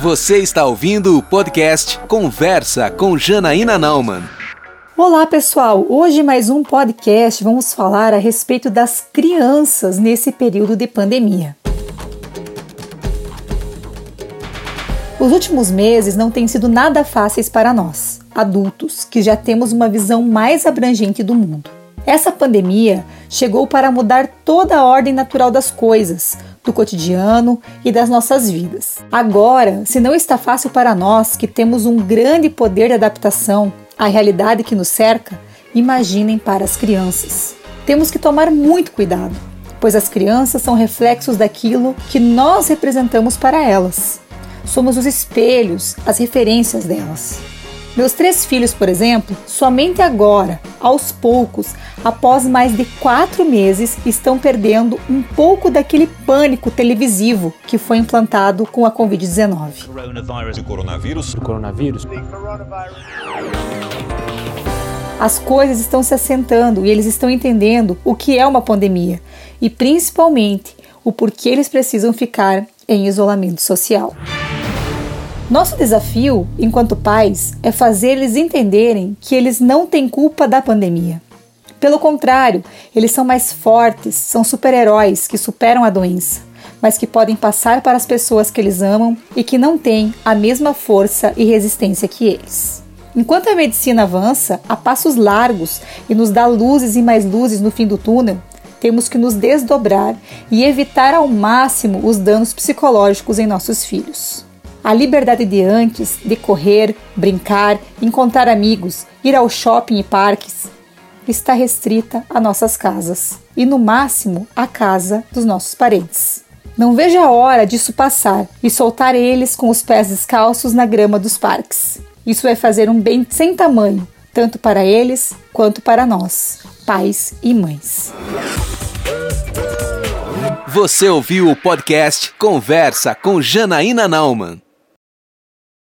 Você está ouvindo o podcast Conversa com Janaína Nauman. Olá, pessoal! Hoje, mais um podcast, vamos falar a respeito das crianças nesse período de pandemia. Os últimos meses não têm sido nada fáceis para nós, adultos, que já temos uma visão mais abrangente do mundo. Essa pandemia chegou para mudar toda a ordem natural das coisas, do cotidiano e das nossas vidas. Agora, se não está fácil para nós que temos um grande poder de adaptação à realidade que nos cerca, imaginem para as crianças. Temos que tomar muito cuidado, pois as crianças são reflexos daquilo que nós representamos para elas. Somos os espelhos, as referências delas. Meus três filhos, por exemplo, somente agora, aos poucos, após mais de quatro meses, estão perdendo um pouco daquele pânico televisivo que foi implantado com a Covid-19. Coronavírus. Coronavírus. As coisas estão se assentando e eles estão entendendo o que é uma pandemia e, principalmente, o porquê eles precisam ficar em isolamento social. Nosso desafio, enquanto pais, é fazer eles entenderem que eles não têm culpa da pandemia. Pelo contrário, eles são mais fortes, são super-heróis que superam a doença, mas que podem passar para as pessoas que eles amam e que não têm a mesma força e resistência que eles. Enquanto a medicina avança a passos largos e nos dá luzes e mais luzes no fim do túnel, temos que nos desdobrar e evitar ao máximo os danos psicológicos em nossos filhos. A liberdade de antes, de correr, brincar, encontrar amigos, ir ao shopping e parques, está restrita a nossas casas e, no máximo, à casa dos nossos parentes. Não vejo a hora disso passar e soltar eles com os pés descalços na grama dos parques. Isso vai fazer um bem sem tamanho, tanto para eles quanto para nós, pais e mães. Você ouviu o podcast Conversa com Janaína Nauman.